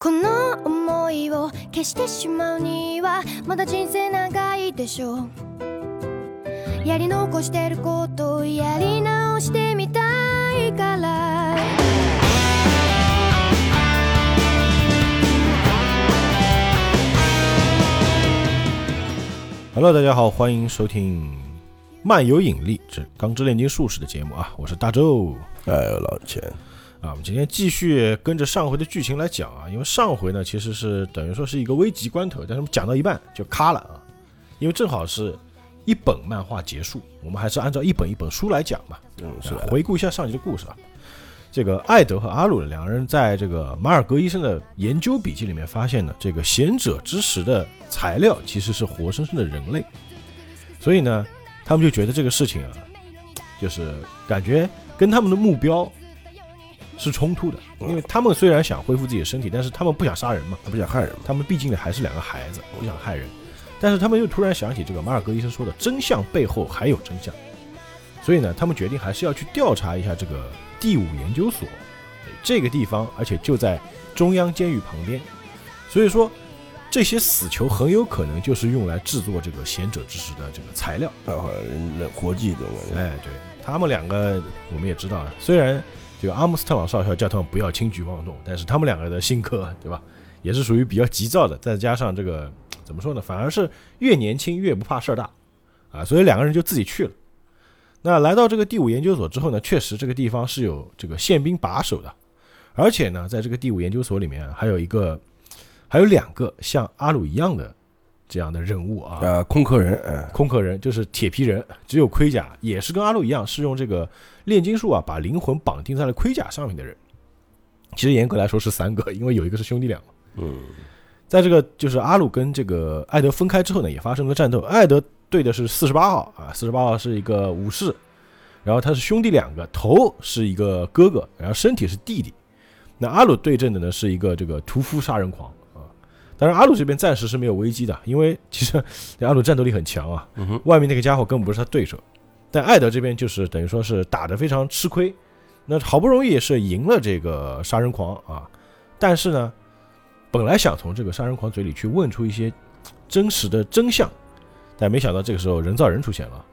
この想いを消してしまうにはまだ人生長いでしょう。やり残してることをやり直してみたいから，Hello，大家好，欢迎收听《漫游引力之钢之炼金术士》的节目啊，我是大周。哎，老钱，啊，我们今天继续跟着上回的剧情来讲啊，因为上回呢其实是等于说是一个危急关头，但是我们讲到一半就卡了啊，因为正好是一本漫画结束，我们还是按照一本一本书来讲吧。嗯，是回顾一下上集的故事啊。这个艾德和阿鲁两个人在这个马尔格医生的研究笔记里面发现呢，这个贤者之石的材料其实是活生生的人类，所以呢，他们就觉得这个事情啊，就是感觉跟他们的目标是冲突的，因为他们虽然想恢复自己的身体，但是他们不想杀人嘛，他不想害人嘛？他们毕竟还是两个孩子，不想害人。但是他们又突然想起这个马尔格医生说的真相背后还有真相，所以呢，他们决定还是要去调查一下这个第五研究所哎这个地方，而且就在中央监狱旁边。所以说，这些死囚很有可能就是用来制作这个贤者之石的这个材料。活计。哎，对他们两个，我们也知道啊，虽然这个阿姆斯特朗少校叫他们不要轻举妄动，但是他们两个的性格，对吧，也是属于比较急躁的，再加上这个怎么说呢，反而是越年轻越不怕事儿大啊，所以两个人就自己去了。那来到这个第五研究所之后呢，确实这个地方是有这个宪兵把守的，而且呢，在这个第五研究所里面还有一个，还有两个像阿鲁一样的这样的人物啊，呃，空壳人，呃，空壳人就是铁皮人，只有盔甲，也是跟阿鲁一样，是用这个炼金术啊，把灵魂绑定在了盔甲上面的人。其实严格来说是三个，因为有一个是兄弟俩嘛。嗯，在这个就是阿鲁跟这个艾德分开之后呢，也发生了战斗。艾德对的是四十八号啊，四十八号是一个武士，然后他是兄弟两个，头是一个哥哥，然后身体是弟弟。那阿鲁对阵的呢是一个这个屠夫杀人狂啊。当然阿鲁这边暂时是没有危机的，因为其实这阿鲁战斗力很强啊，嗯，外面那个家伙根本不是他对手。但艾德这边就是等于说是打得非常吃亏，那好不容易也是赢了这个杀人狂啊，但是呢，本来想从这个杀人狂嘴里去问出一些真实的真相，但没想到这个时候人造人出现了。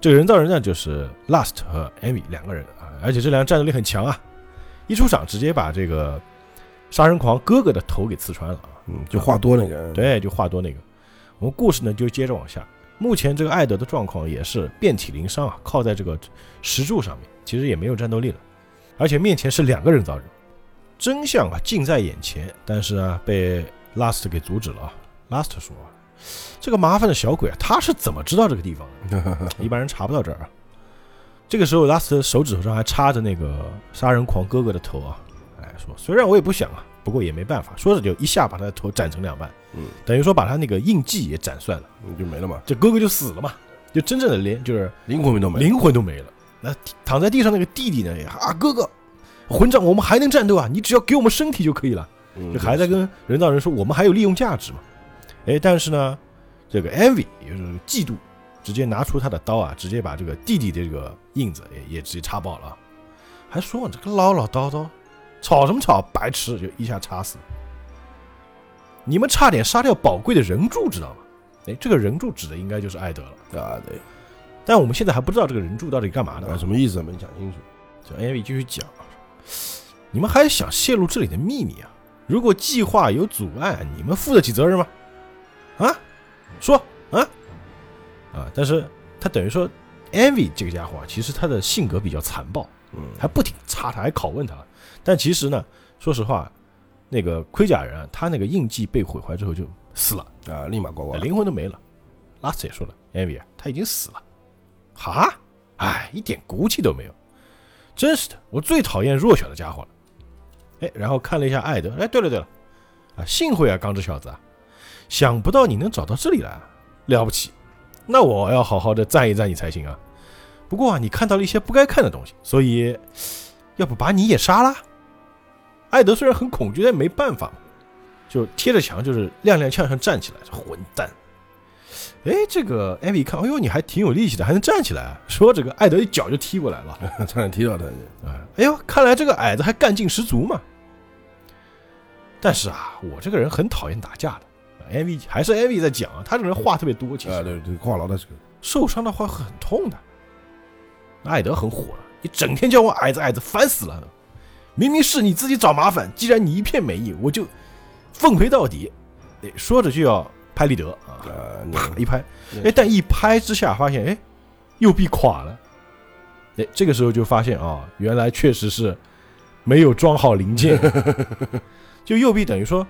这个人造人呢，就是 Last 和 Amy 两个人啊，而且这两个战斗力很强啊，一出场直接把这个杀人狂哥哥的头给刺穿了啊。嗯，就话多那个，，对，就话多那个。我们故事呢就接着往下。目前这个艾德的状况也是遍体鳞伤啊，靠在这个石柱上面，其实也没有战斗力了，而且面前是两个人造人，真相啊近在眼前，但是啊被 Last 给阻止了啊。Last 说，这个麻烦的小鬼啊，他是怎么知道这个地方的？一般人查不到这儿啊。这个时候，Last 手指头上还插着那个杀人狂哥哥的头啊，哎，说虽然我也不想啊，不过也没办法，说着就一下把他的头斩成两半，嗯，等于说把他那个印记也斩断了，嗯就没了嘛，这哥哥就死了嘛，就真正的连就是灵魂都没了。灵魂都没了。那躺在地上那个弟弟呢？也啊，哥哥，混账，我们还能战斗啊！你只要给我们身体就可以了。嗯就还在跟人造人说我们还有利用价值嘛。哎，但是呢，这个 Envy 也就是嫉妒，直接拿出他的刀啊，直接把这个弟弟的这个印子也也直接插爆了啊，还说这个唠唠叨叨，吵什么吵，白痴，就一下插死。你们差点杀掉宝贵的人柱，知道吗？哎，这个人柱指的应该就是艾德了，啊，对，但我们现在还不知道这个人柱到底干嘛的啊，。什么意思啊？没讲清楚。就 Envy 继续讲啊，你们还想泄露这里的秘密啊？如果计划有阻碍，你们负得起责任吗？啊，说啊啊！但是他等于说，Envy 这个家伙啊，其实他的性格比较残暴，嗯，还不停插他，还拷问他。但其实呢，说实话，那个盔甲人啊，他那个印记被毁坏之后就死了，啊，立马呱呱。灵魂都没了。拉斯也说了，Envy 啊，他已经死了。哈，哎，一点骨气都没有，真是的，我最讨厌弱小的家伙了。哎，然后看了一下艾德，哎，对了对了，啊，幸会啊，刚这小子啊，想不到你能找到这里来，了不起，那我要好好的赞一赞你才行啊。不过啊，你看到了一些不该看的东西，所以要不把你也杀了？艾德虽然很恐惧，但没办法嘛，就贴着墙，就是踉踉跄跄站起来，这混蛋！哎，这个艾米一看，哎呦，你还挺有力气的，还能站起来。说这个艾德一脚就踢过来了，差点踢到他哎呦，看来这个矮子还干劲十足嘛。但是啊，我这个人很讨厌打架的。艾米还是艾米在讲啊，他这个人话特别多，其啊，实对对，话痨的这个，受伤的话很痛的。艾德很火了，你整天叫我矮子矮子，烦死了！明明是你自己找麻烦，既然你一片美意，我就奉陪到底。哎，说着就要拍立得啊，啪一拍，嗯哎，但一拍之下发现，哎，右臂垮了。哎，这个时候就发现啊，原来确实是没有装好零件，就右臂等于说，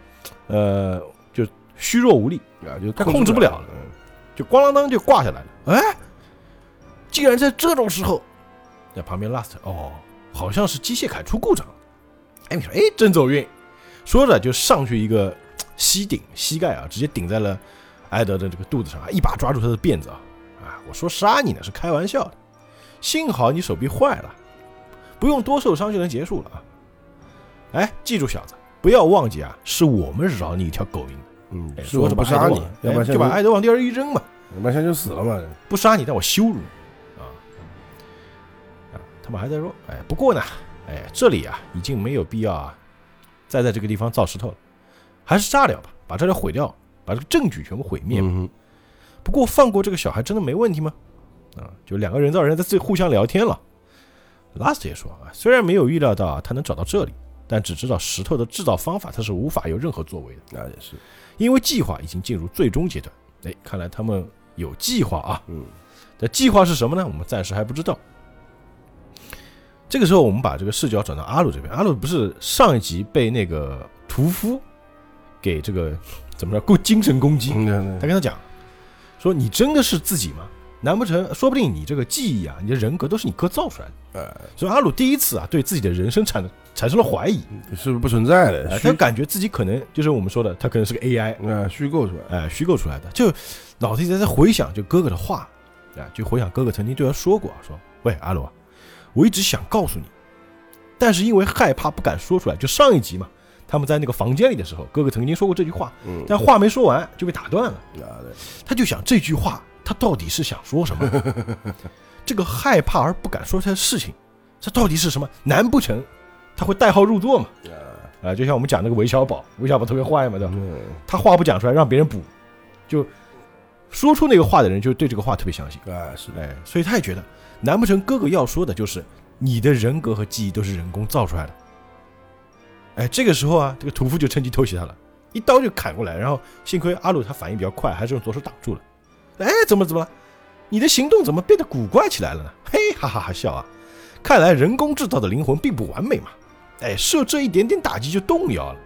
呃，就虚弱无力，啊，就控制不了了嗯就咣啷当就挂下来了。哎，竟然在这种时候，在旁边 last 哦，好像是机械铠出故障了。艾米说：“哎，真走运。”说着就上去一个 膝顶，膝盖啊，直接顶在了艾德的这个肚子上，一把抓住他的辫子啊！啊，我说杀你呢是开玩笑的，幸好你手臂坏了，不用多受伤就能结束了啊！哎，记住小子，不要忘记啊，是我们饶你一条狗命。嗯，哎是我说着不杀你要不然哎就把艾德往地上一扔嘛。要不然现在就死了嘛。不杀你，但我羞辱你他们还在说，哎，不过呢，哎，这里啊已经没有必要啊，再在这个地方造石头了，还是炸掉吧，把这里毁掉，把这个证据全部毁灭。嗯不过放过这个小孩真的没问题吗？啊，就两个人造人在这互相聊天了。Last 也说啊，虽然没有预料到啊他能找到这里，但只知道石头的制造方法他是无法有任何作为的。那也是，因为计划已经进入最终阶段。哎，看来他们有计划啊。嗯那计划是什么呢？我们暂时还不知道。这个时候，我们把这个视角转到阿鲁这边。阿鲁不是上一集被那个屠夫给这个怎么着攻精神攻击？嗯，他跟他讲说：“你真的是自己吗？难不成说不定你这个记忆啊，你的人格都是你哥造出来的？”呃，所以阿鲁第一次啊，对自己的人生产产生了怀疑。是不是不存在的？他感觉自己可能就是我们说的，他可能是个 AI，啊，虚构出来。哎，虚构出来的，就脑子里在在回想就哥哥的话，啊，就回想哥哥曾经对他说过，说，喂，阿鲁啊，我一直想告诉你，但是因为害怕不敢说出来，就上一集嘛，他们在那个房间里的时候，哥哥曾经说过这句话，嗯，但话没说完就被打断了，他就想这句话他到底是想说什么？这个害怕而不敢说出来的事情，这到底是什么？难不成他会代号入座嘛？啊，啊，就像我们讲那个韦小宝，韦小宝特别坏嘛，对吧？嗯，他话不讲出来，让别人补，就说出那个话的人就对这个话特别相信，啊，是的，哎，所以他也觉得，难不成哥哥要说的就是你的人格和记忆都是人工造出来的？哎，这个时候啊，这个屠夫就趁机偷袭他了，一刀就砍过来，然后幸亏阿鲁他反应比较快，还是用左手挡住了。哎，怎么怎么？你的行动怎么变得古怪起来了呢？嘿，哈哈哈笑啊！看来人工制造的灵魂并不完美嘛。哎，受这一点点打击就动摇了。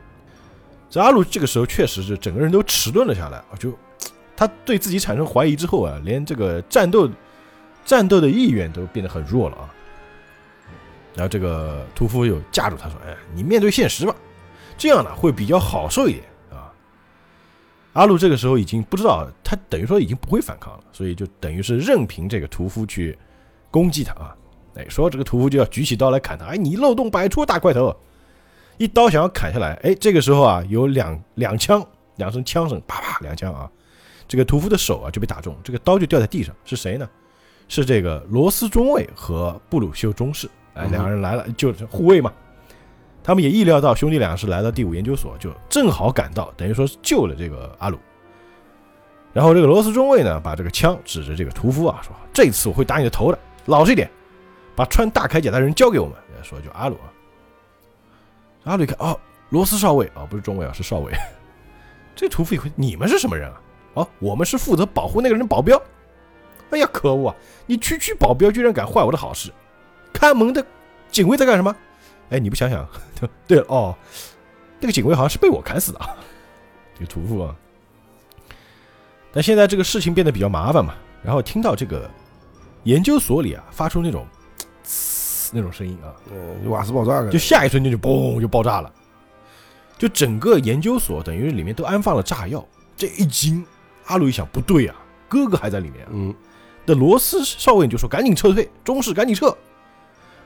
这阿鲁这个时候确实是整个人都迟钝了下来啊，就他对自己产生怀疑之后啊，连这个战斗战斗的意愿都变得很弱了啊。然后这个屠夫又架住他说：“哎，你面对现实吧，这样呢会比较好受一点啊。”阿鲁这个时候已经不知道，他等于说已经不会反抗了，所以就等于是任凭这个屠夫去攻击他啊。哎，说这个屠夫就要举起刀来砍他，哎，你漏洞百出，大块头！一刀想要砍下来，哎，这个时候啊，有两两枪，两声枪声，啪啪两枪啊，这个屠夫的手啊就被打中，这个刀就掉在地上，是谁呢？是这个罗斯中尉和布鲁修中士，哎，两个人来了，就是护卫嘛。他们也意料到兄弟俩是来到第五研究所，就正好赶到，等于说是救了这个阿鲁。然后这个罗斯中尉呢，把这个枪指着这个屠夫啊，说：“这次我会打你的头的，老实一点，把穿大铠甲的人交给我们。”说就阿鲁啊，阿鲁一看，哦，罗斯少尉啊、不是中尉啊，是少尉。这屠夫一回，你们是什么人啊？哦，我们是负责保护那个人的保镖。哎呀，可恶啊！你区区保镖居然敢坏我的好事！看门的警卫在干什么？哎，你不想想？对了，哦，那个警卫好像是被我砍死的啊。这个屠夫啊。但现在这个事情变得比较麻烦嘛，然后听到这个研究所里啊发出那种呲那种声音啊，嗯，瓦斯爆炸就下一瞬间就嘣就爆炸了，就整个研究所等于里面都安放了炸药。这一惊，阿鲁一想不对啊，哥哥还在里面啊。嗯，那罗斯少尉就说：“赶紧撤退，中士赶紧撤。”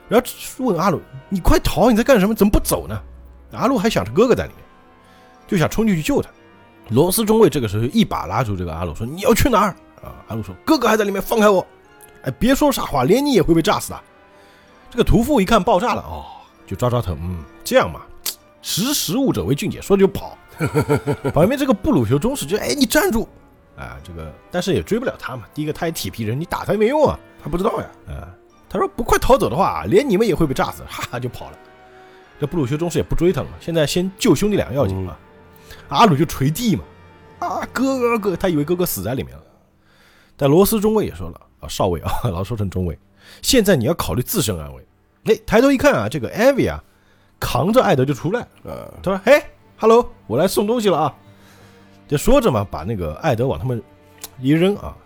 然后问阿鲁：“你快逃！你在干什么？怎么不走呢？”阿鲁还想着哥哥在里面，就想冲进去救他。罗斯中尉这个时候一把拉住这个阿鲁说：“你要去哪儿？”啊，阿鲁说：“哥哥还在里面，放开我！”哎，别说傻话，连你也会被炸死的。这个屠夫一看爆炸了，哦，就抓抓头，嗯，这样嘛，识时务者为俊杰，说着就跑。旁边这个布鲁修中士就哎，你站住！啊，这个但是也追不了他嘛。第一个他也铁皮人，你打他也没用啊。他不知道呀。啊，他说不快逃走的话，连你们也会被炸死，哈哈就跑了。这布鲁修中士也不追他了嘛，现在先救兄弟俩要紧嘛。阿鲁就捶地嘛，啊哥哥哥，他以为哥哥死在里面了。但罗斯中尉也说了啊，少尉啊，老说成中尉，现在你要考虑自身安危。哎，抬头一看啊，这个艾维啊，扛着艾德就出来，呃，他说：“嘿，hello，我来送东西了啊。”就说着嘛，把那个艾德往他们一扔啊，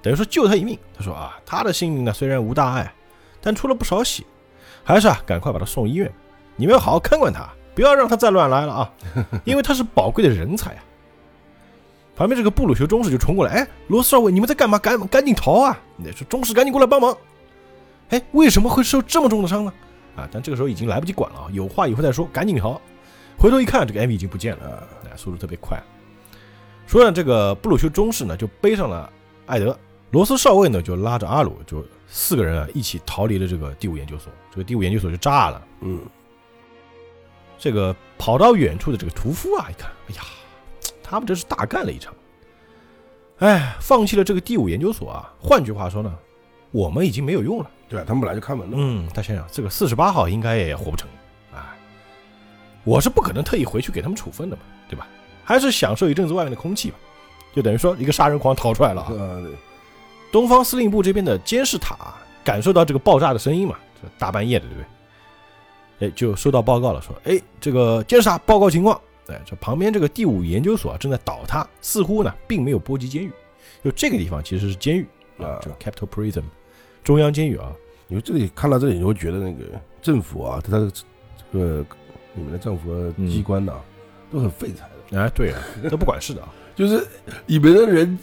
等于说救他一命。他说啊，他的性命呢虽然无大碍，但出了不少血，还是啊赶快把他送医院。你们要好好看管他，不要让他再乱来了啊，因为他是宝贵的人才啊。旁边这个布鲁修中士就冲过来，哎，罗斯少尉，你们在干嘛？赶赶紧逃啊！你说中士赶紧过来帮忙。哎，为什么会受这么重的伤呢？啊，但这个时候已经来不及管了啊，有话以后再说，赶紧逃。回头一看，这个艾米已经不见了，哎，速度特别快。说呢，这个布鲁修中士呢就背上了艾德，罗斯少尉呢就拉着阿鲁，就四个人啊一起逃离了这个第五研究所。这个第五研究所就炸了。嗯，这个跑到远处的这个屠夫啊，一看，哎呀，他们这是大干了一场。哎，放弃了这个第五研究所啊，换句话说呢，我们已经没有用了。对啊，他们本来就看门的。嗯，他想想，这个四十八号应该也活不成，哎，我是不可能特意回去给他们处分的嘛，对吧？还是享受一阵子外面的空气吧，就等于说一个杀人狂逃出来了啊。东方司令部这边的监视塔感受到这个爆炸的声音嘛，这大半夜的，对不对？哎，就收到报告了，说，哎，这个监视塔报告情况，哎，这旁边这个第五研究所啊正在倒塌，似乎呢并没有波及监狱，就这个地方其实是监狱啊啊，这个 Capital Prison 中央监狱啊，你说这里看到这里，你会觉得那个政府啊，他的这个你们的政府的机关呐、都很废材。的，哎，对啊，都不管事的啊。就是你们的人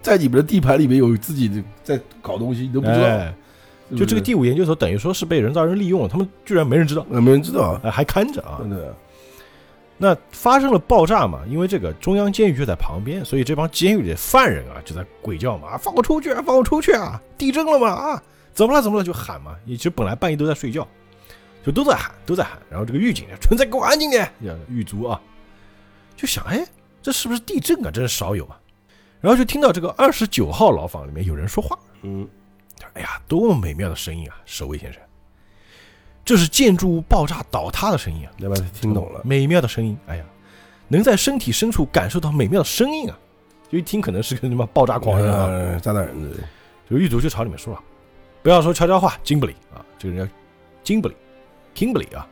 在你们的地盘里面有自己的在搞东西，你都不知道。哎，是不就是这个第五研究所等于说是被人造人利用了，他们居然没人知道，呃没人知道啊，哎，还看着啊。真的。那发生了爆炸嘛，因为这个中央监狱就在旁边，所以这帮监狱里的犯人啊就在鬼叫嘛，啊放我出去啊，放我出去啊！地震了嘛啊，怎么了怎么了就喊嘛，其实本来半夜都在睡觉，就都在喊都在喊，然后这个狱警呢，纯在给我安静点，叫狱卒啊，就想哎，这是不是地震啊？真是少有啊。然后就听到这个二十九号牢房里面有人说话，嗯，哎呀，多么美妙的声音啊，守卫先生，这是建筑物爆炸倒塌的声音啊。要不然听懂了。美妙的声音，哎呀，能在身体深处感受到美妙的声音啊！就一听可能是个什么爆炸狂人啊，呃，炸弹人的，这个狱卒就朝里面说了，不要说悄悄话，金布里啊，这个人叫金布里，Kimberly 啊。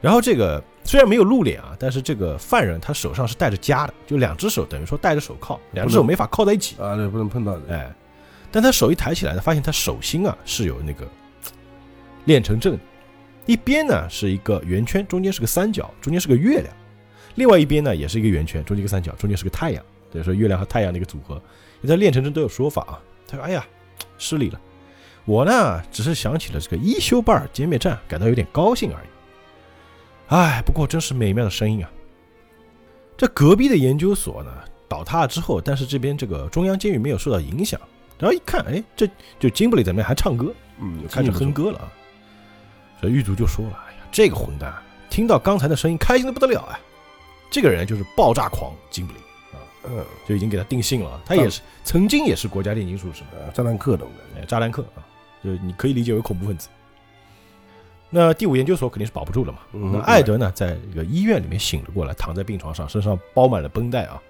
然后这个虽然没有露脸啊，但是这个犯人他手上是带着枷的，就两只手等于说戴着手铐，两只手没法铐在一起，啊，对，不能碰到的。哎，但他手一抬起来呢，发现他手心啊是有那个练成阵，一边呢是一个圆圈，中间是个三角，中间是个月亮；另外一边呢也是一个圆圈，中间一个三角，中间是个太阳。等于说月亮和太阳的一个组合。你在练成阵都有说法啊。他说：“哎呀，失礼了，我呢只是想起了这个伊修巴尔歼灭战，感到有点高兴而已。哎，不过真是美妙的声音啊！这隔壁的研究所呢倒塌了之后，但是这边这个中央监狱没有受到影响。然后一看，哎，这就金布里在那边还唱歌，嗯，就开始哼歌了啊。这狱卒就说了：“哎呀，这个混蛋啊，听到刚才的声音，开心的不得了啊！这个人就是爆炸狂金布里，嗯，就已经给他定性了。他也是曾经也是国家炼金术士嘛，呃，炸弹客懂的。哎，炸弹客啊，就你可以理解为恐怖分子。那第五研究所肯定是保不住了嘛。嗯那艾德呢，在这个医院里面醒了过来，躺在病床上，身上包满了绷带啊。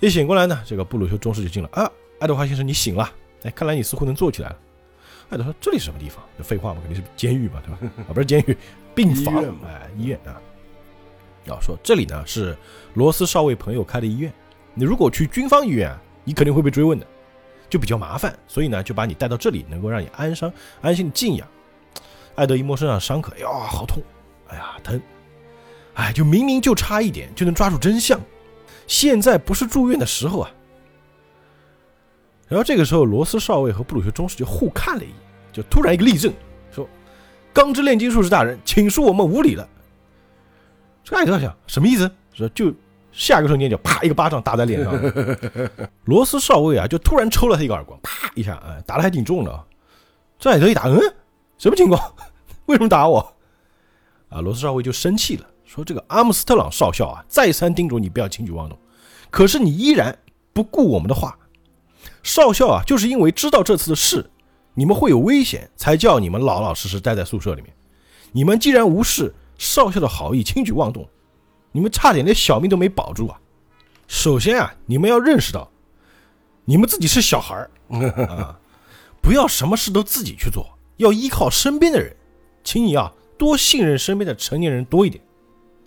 一醒过来呢，这个布鲁修中士就进了啊，爱德华先生，你醒了，哎，看来你似乎能坐起来了。艾德说：“这里是什么地方？废话嘛，肯定是监狱嘛，对吧？啊，不是监狱，病房哎，医院啊。要说这里呢是罗斯少尉朋友开的医院，你如果去军方医院啊，你肯定会被追问的，就比较麻烦，所以呢就把你带到这里，能够让你安伤、安心的静养。”艾德一摸身上伤口，哎呀，好痛，哎呀，疼，哎，就明明就差一点就能抓住真相，现在不是住院的时候啊。然后这个时候，罗斯少尉和布鲁修中士就互看了一眼，就突然一个立正，说：“钢之炼金术士大人，请恕我们无礼了。”这个艾德想什么意思？说就下一个瞬间就啪一个巴掌打在脸上，罗斯少尉啊就突然抽了他一个耳光，啪一下，哎，打的还挺重的。这艾德一打，嗯，什么情况？为什么打我？啊，罗斯少尉就生气了，说这个阿姆斯特朗少校啊，再三叮嘱你不要轻举妄动，可是你依然不顾我们的话。少校啊，就是因为知道这次的事，你们会有危险，才叫你们老老实实待在宿舍里面。你们既然无视少校的好意，轻举妄动，你们差点连小命都没保住啊！首先啊，你们要认识到，你们自己是小孩儿，不要什么事都自己去做，要依靠身边的人。请你啊，多信任身边的成年人多一点。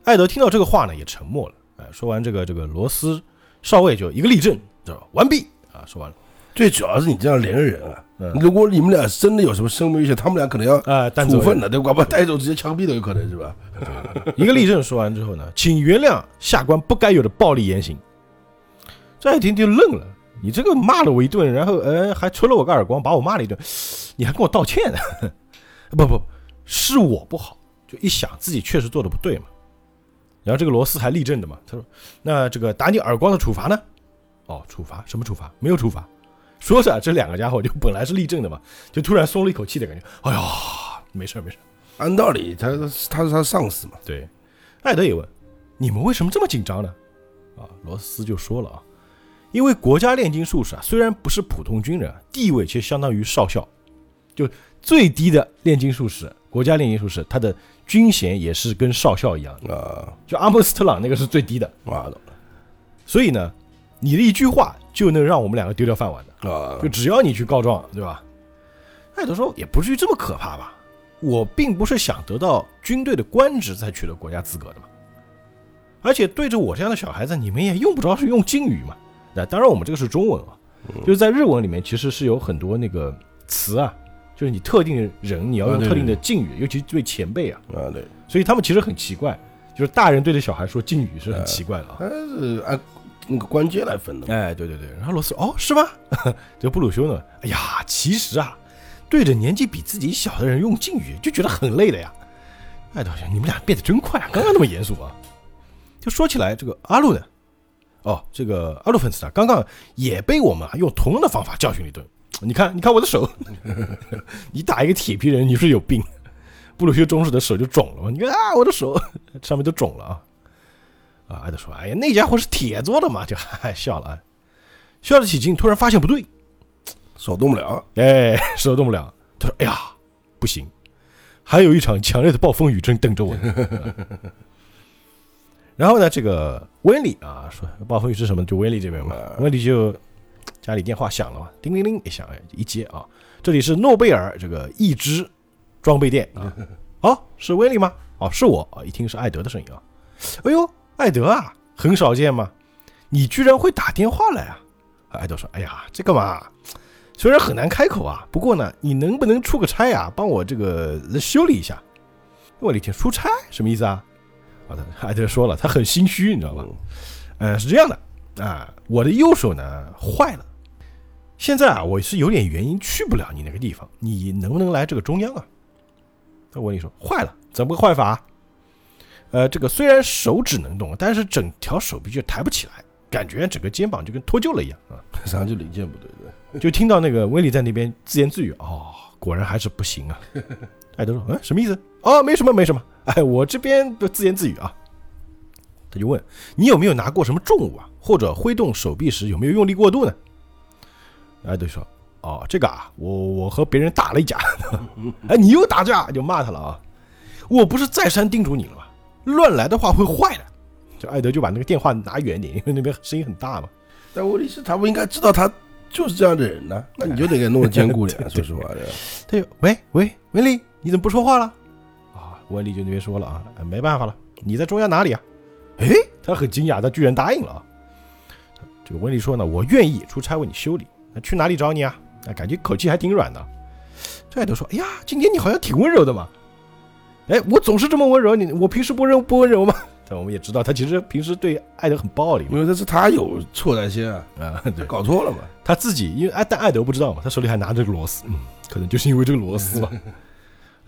艾德听到这个话呢，也沉默了。哎，说完这个，这个罗斯少尉就一个立正，知道吧？完毕啊，说完了。最主要是你这样连人啊，嗯如果你们俩真的有什么生命危险，他们俩可能要啊，处分的，对吧？把带走直接枪毙都有可能，是吧？一个立正说完之后呢，请原谅下官不该有的暴力言行。这一听就愣了，你这个骂了我一顿，然后呃还抽了我个耳光，把我骂了一顿，你还跟我道歉呢？不不，是我不好，就一想自己确实做的不对嘛。然后这个罗斯还立正的嘛，他说：“那这个打你耳光的处罚呢？”哦，处罚什么处罚？没有处罚。说着，这两个家伙就本来是立正的嘛，就突然松了一口气的感觉。哎呀，没事儿没事儿。按道理他他是他上司嘛，对，艾德也问：“你们为什么这么紧张呢？”啊，罗斯就说了啊，因为国家炼金术士啊，虽然不是普通军人啊，地位却相当于少校，就最低的炼金术士，国家炼金术士，他的军衔也是跟少校一样的。啊，就阿姆斯特朗那个是最低的，妈的所以呢，你的一句话就能让我们两个丢掉饭碗的。啊就，只要你去告状，对吧？艾德说也不至于这么可怕吧？我并不是想得到军队的官职才取得国家资格的嘛。而且对着我这样的小孩子，你们也用不着是用敬语嘛。那当然，我们这个是中文啊，就是在日文里面其实是有很多那个词啊，就是你特定的人你要用特定的敬语，尤其对前辈啊，啊对，所以他们其实很奇怪，就是大人对着小孩说敬语是很奇怪的啊。他是按那个关节来分的嘛，哎，对对对，然后罗斯哦，是吗？这个布鲁修呢？哎呀，其实啊，对着年纪比自己小的人用敬语，就觉得很累的呀。哎，导演，你们俩变得真快啊！刚刚那么严肃啊。就说起来，这个阿路呢？哦，这个阿路粉丝啊，刚刚也被我们啊用同样的方法教训了一顿。你看，你看我的手，你打一个铁皮人，你是有病。布鲁修中士的手就肿了嘛？你看啊，我的手上面都肿了啊。啊，艾德说：“哎呀，那家伙是铁做的嘛，就哈哈 笑了啊。笑得起劲，突然发现不对，手动不了，哎，手动不了。他说：“哎呀，不行，还有一场强烈的暴风雨正等着我呢。”然后呢，这个温里啊说暴风雨是什么？就温里这边嘛，温里就家里电话响了嘛，叮铃铃一响，哎，一接啊，这里是诺贝尔这个一支装备店啊，哦，是温里吗？哦，是我啊，一听是艾德的声音啊，哎呦，艾德啊，很少见嘛，你居然会打电话来啊？艾德说：“哎呀，这个嘛，虽然很难开口啊，不过呢，你能不能出个差啊，帮我这个修理一下？”我的天出差什么意思啊？啊，艾德 说了，他很心虚，你知道吧？呃，是这样的啊，我的右手呢坏了，现在啊我是有点原因去不了你那个地方，你能不能来这个中央啊？他问你说坏了，怎么个坏法？呃，这个虽然手指能动，但是整条手臂就抬不起来，感觉整个肩膀就跟脱臼了一样啊。上就零件不对对，就听到那个威利在那边自言自语：“哦，果然还是不行啊。”艾德说：“嗯，什么意思？哦，没什么，没什么。哎，我这边就自言自语啊。”他就问：“你有没有拿过什么重物啊？或者挥动手臂时有没有用力过度呢？”艾德说：“哦，这个啊，我我和别人打了一架。哎，你又打架，就骂他了啊！我不是再三叮嘱你了吗？乱来的话会坏的。”就艾德就把那个电话拿远点，因为那边声音很大嘛。但问题是，他不应该知道他就是这样的人呢，那你就得给弄得坚固点，说实话的。他就喂喂，文丽，你怎么不说话了？啊，温丽就那边说了啊，哎没办法了，你在中央哪里啊？哎，他很惊讶，他居然答应了啊。这个温丽说呢，我愿意出差为你修理，那去哪里找你啊？啊，感觉口气还挺软的。这艾德说，哎呀，今天你好像挺温柔的嘛。哎，我总是这么温柔，你我平时不温不温柔吗？但我们也知道，他其实平时对艾德很暴力。因为这是他有错在先啊，啊，对，搞错了嘛。他自己因为艾但艾德不知道嘛，他手里还拿着个螺丝，嗯，可能就是因为这个螺丝吧。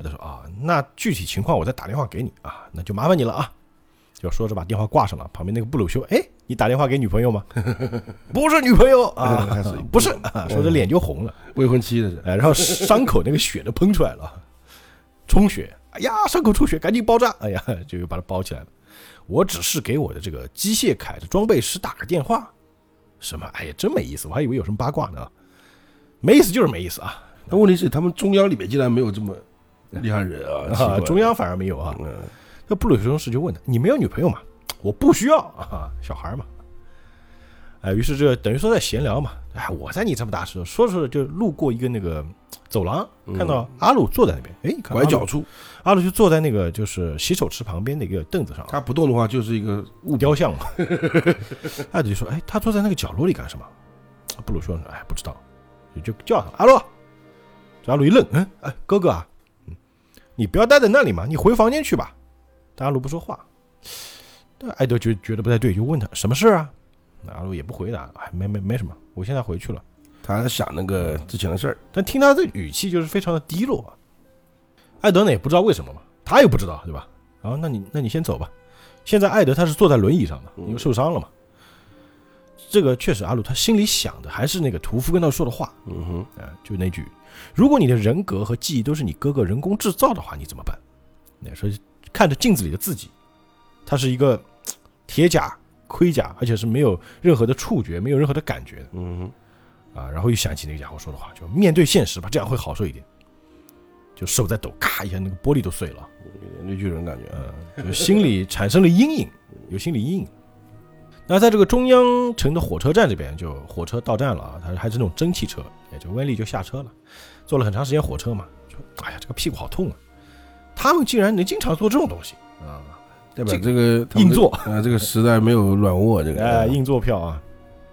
他说啊，那具体情况我再打电话给你啊，那就麻烦你了啊。就说着把电话挂上了，旁边那个布鲁修，哎，你打电话给女朋友吗？不是女朋友啊，不是，啊说着脸就红了，未婚妻的是，哎，然后伤口那个血都喷出来了，充血哎呀，伤口出血，赶紧包扎！哎呀，就又把它包起来了。我只是给我的这个机械铠的装备师打个电话。什么？哎呀，真没意思，我还以为有什么八卦呢。没意思就是没意思啊。但问题是，他们中央里面竟然没有这么 厉害人啊！中央反而没有啊。嗯，那布鲁修斯就问他：“你没有女朋友吗？”我不需要啊，小孩嘛。哎，于是这等于说在闲聊嘛。哎，我在你这么大时候，说着说着就路过一个那个走廊，看到阿鲁坐在那边。哎，拐角处，阿鲁就坐在那个就是洗手池旁边的一个凳子上，他不动的话就是一个物雕像嘛。艾德就说：“哎，他坐在那个角落里干什么？”布鲁说：“哎，不知道。”就就叫他阿鲁。这阿鲁一愣，嗯，哎，哥哥啊，嗯，你不要待在那里嘛，你回房间去吧。但阿鲁不说话。但艾德觉觉得不太对，就问他什么事啊？那阿鲁也不回答，哎，没没没什么，我现在回去了。他在想那个之前的事儿。但听他的语气就是非常的低落啊。艾德呢也不知道为什么嘛，他也不知道，对吧？啊，那你那你先走吧。现在艾德他是坐在轮椅上的，因为受伤了嘛。这个确实，阿鲁他心里想的还是那个屠夫跟他说的话，嗯哼，啊，就那句：如果你的人格和记忆都是你哥哥人工制造的话，你怎么办？那说看着镜子里的自己，他是一个铁甲盔甲，而且是没有任何的触觉，没有任何的感觉的嗯啊。然后又想起那个家伙说的话，就面对现实吧，这样会好受一点。就手在抖，咔一下，那个玻璃都碎了。哼，有点绿巨人感觉。嗯，就心里产生了阴影，有心理阴影。那在这个中央城的火车站这边，就火车到站了啊，它还是那种蒸汽车，也就温丽就下车了，坐了很长时间火车嘛，就哎呀，这个屁股好痛啊！他们竟然能经常做这种东西啊，代表这这个硬座啊，这个时代没有软卧这个。哎，硬座票啊，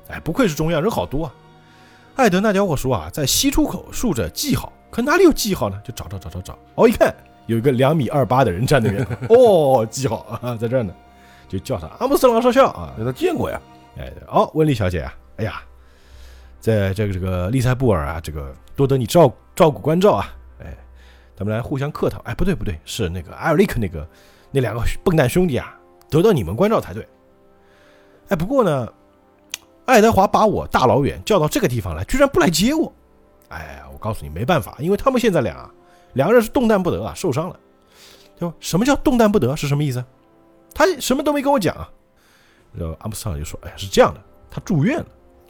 哎，不愧是中央，人好多啊。艾德那家伙说啊，在西出口竖着记号，可哪里有记号呢？就找找找找找，哦，一看有一个两米二八的人站那边，哦，记号啊，在这儿呢，就叫他阿姆斯特朗少校啊，他见过呀。哎，哦，温丽小姐啊，哎呀，在这个这个利塞布尔啊，这个多得你照照顾关照啊，哎，咱们来互相客套。哎，不对不对，是那个艾尔利克那个那两个笨蛋兄弟啊，得到你们关照才对。哎，不过呢，爱德华把我大老远叫到这个地方来，居然不来接我。哎，我告诉你，没办法，因为他们现在俩啊两个人是动弹不得啊，受伤了。就什么叫动弹不得是什么意思？他什么都没跟我讲啊。然后阿姆斯特朗就说：“哎呀，是这样的，他住院了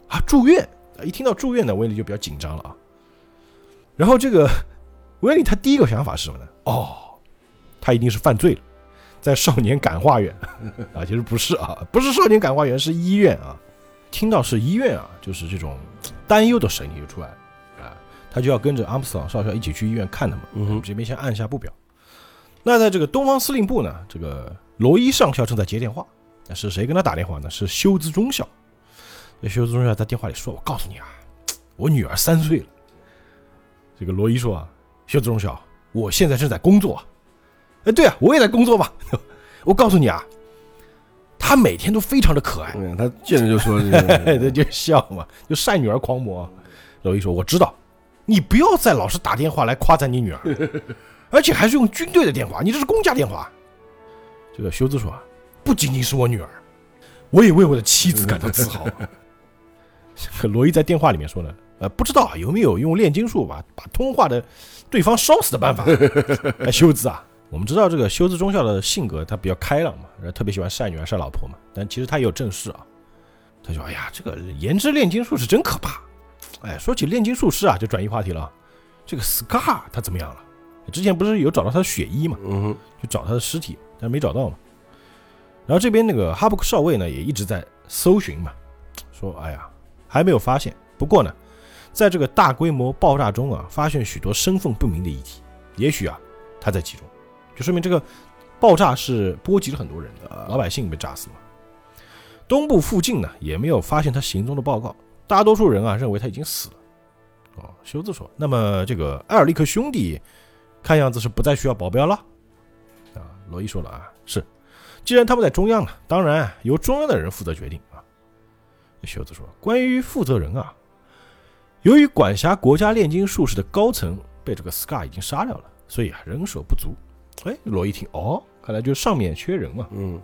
啊，住院！啊一听到住院呢，威利就比较紧张了啊。然后这个威利他第一个想法是什么呢？哦，他一定是犯罪了，在少年感化院 啊，其实不是啊，不是少年感化院，是医院啊。听到是医院啊，就是这种担忧的声音就出来了啊，他就要跟着阿姆斯特朗少校一起去医院看他们。嗯哼，这边先按下不表。那在这个东方司令部呢，这个罗伊上校正在接电话。那是谁跟他打电话呢？是修兹中校。这修兹中校在电话里说：“我告诉你啊，我女儿三岁了。”这个罗伊说：“啊，修兹中校，我现在正在工作。”哎，对啊，我也在工作嘛。我告诉你啊，他每天都非常的可爱。嗯，他见着就说这哎，个这 就笑嘛，就晒女儿狂魔。罗伊说：“我知道，你不要再老是打电话来夸赞你女儿，而且还是用军队的电话，你这是公家电话。”这个修兹说：“不仅仅是我女儿，我也为我的妻子感到自豪。”罗伊在电话里面说呢：“呃，不知道有没有用炼金术把把通话的对方烧死的办法？”，修兹啊，我们知道这个修兹中校的性格，他比较开朗嘛，然后特别喜欢晒女儿晒老婆嘛，但其实他也有正事啊。他说：“哎呀，这个研制炼金术是真可怕。”哎，说起炼金术师啊，就转移话题了。这个 Scar 他怎么样了？之前不是有找到他的血衣嘛，嗯哼，去找他的尸体，但是没找到嘛。然后这边那个哈布克少尉呢，也一直在搜寻嘛，说哎呀还没有发现。不过呢，在这个大规模爆炸中啊，发现许多身份不明的遗体，也许啊他在其中，就说明这个爆炸是波及了很多人的，老百姓被炸死了。东部附近呢也没有发现他行踪的报告，大多数人啊认为他已经死了。哦，修兹说，那么这个埃尔利克兄弟看样子是不再需要保镖了。啊，罗伊说了啊，是。既然他们在中央了，当然由中央的人负责决定啊。修子说：“关于负责人啊，由于管辖国家炼金术士的高层被这个 Scar 已经杀掉了，所以啊人手不足。”哎，罗伊听，哦，看来就是上面缺人嘛。嗯，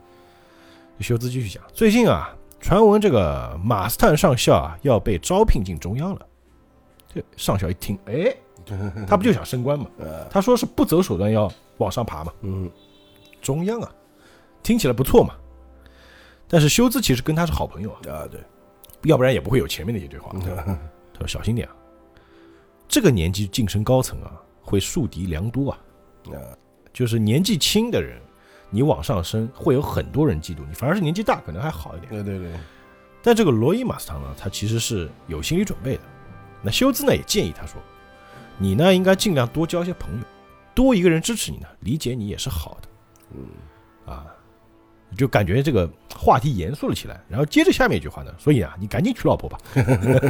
修兹继续讲：“最近啊，传闻这个马斯坦上校啊要被招聘进中央了。”这上校一听，哎，他不就想升官嘛？呃，他说是不择手段要往上爬嘛。嗯，中央啊，听起来不错嘛。但是修兹其实跟他是好朋友啊，啊，对，要不然也不会有前面的一句话。他说小心点啊，这个年纪晋升高层啊，会树敌良多啊。啊，就是年纪轻的人，你往上升会有很多人嫉妒你，反而是年纪大可能还好一点。对对对，但这个罗伊马斯唐呢，他其实是有心理准备的。那休兹呢也建议他说，你呢应该尽量多交一些朋友，多一个人支持你呢，理解你也是好的。嗯，啊，就感觉这个话题严肃了起来。然后接着下面一句话呢，所以啊，你赶紧娶老婆吧。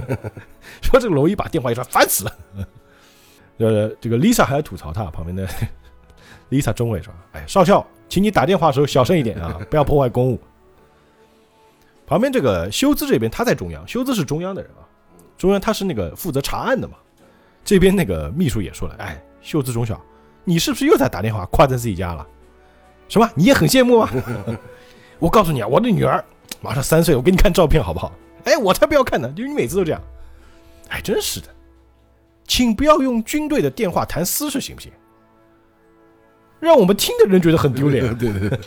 说这个罗伊把电话一摔，烦死了。呃，这个 Lisa 还要吐槽他旁边的 Lisa 中尉说：“哎，少校，请你打电话的时候小声一点啊，不要破坏公务。”旁边这个修兹这边他在中央，修兹是中央的人啊，中央他是那个负责查案的嘛。这边那个秘书也说了：“哎，秀智中校，你是不是又在打电话夸赞自己家了？什么？你也很羡慕吗？我告诉你啊，我的女儿马上三岁，我给你看照片好不好？哎，我才不要看呢，就是你每次都这样。哎，真是的，请不要用军队的电话谈私事，行不行？让我们听的人觉得很丢脸。对对对，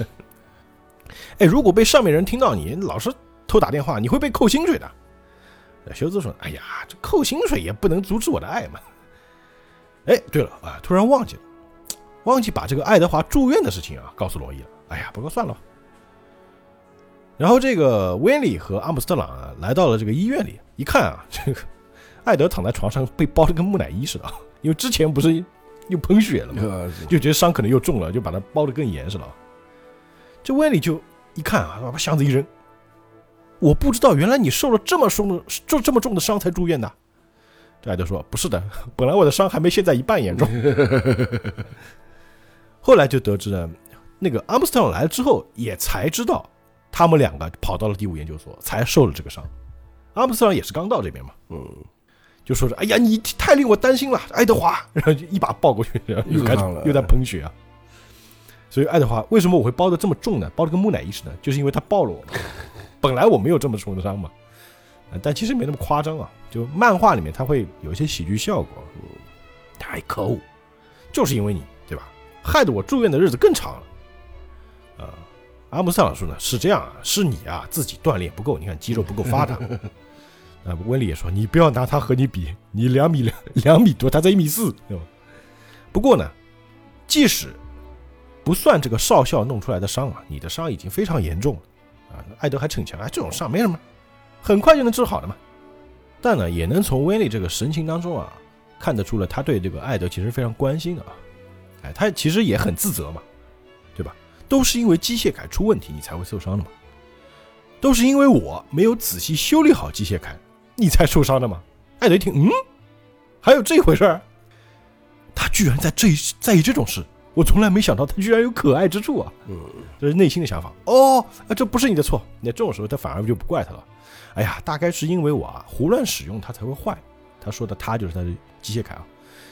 哎，如果被上面人听到你老是偷打电话，你会被扣薪水的。修子说：“哎呀，这扣薪水也不能阻止我的爱嘛。”哎，对了啊，突然忘记了，忘记把这个爱德华住院的事情啊告诉罗伊了。哎呀，不过算了吧。然后这个威利和阿姆斯特朗啊来到了这个医院里，一看啊，这个艾德躺在床上被包的跟木乃伊似的，因为之前不是又喷血了吗？啊就觉得伤可能又重了，就把他包得更严实了。这威利就一看啊，把箱子一扔，我不知道原来你受了这么重的、受这么重的伤才住院的。这艾德说：“不是的，本来我的伤还没现在一半严重。”后来就得知呢，那个阿姆斯特朗来了之后，也才知道他们两个跑到了第五研究所，才受了这个伤。阿姆斯特朗也是刚到这边嘛，嗯，就说是：“哎呀，你太令我担心了，爱德华。”然后就一把抱过去，然后又开始又在喷血啊。所以爱德华为什么我会包的这么重呢？包的跟木乃伊似的，就是因为他抱了我嘛。本来我没有这么重的伤嘛，但其实没那么夸张啊。就漫画里面它会有一些喜剧效果。太可恶，就是因为你，对吧？害得我住院的日子更长了。啊、阿姆斯特朗说呢，是这样啊，是你啊自己锻炼不够，你看肌肉不够发达。啊，温里也说，你不要拿他和你比，你两米两两米多，他才一米四，对吧？不过呢，即使不算这个少校弄出来的伤啊，你的伤已经非常严重了啊。艾德还逞强，哎，这种伤没什么，很快就能治好的嘛。但呢，也能从威利这个神情当中啊，看得出了他对这个艾德其实非常关心的啊。哎，他其实也很自责嘛，对吧？都是因为机械铠出问题，你才会受伤的嘛。都是因为我没有仔细修理好机械铠，你才受伤的嘛。艾德一听，嗯，还有这回事儿？他居然在这在意这种事，我从来没想到他居然有可爱之处啊！嗯，这是内心的想法。哦，啊，这不是你的错。那这种时候他反而就不怪他了。哎呀，大概是因为我啊胡乱使用它才会坏。他说的他就是他的机械铠啊。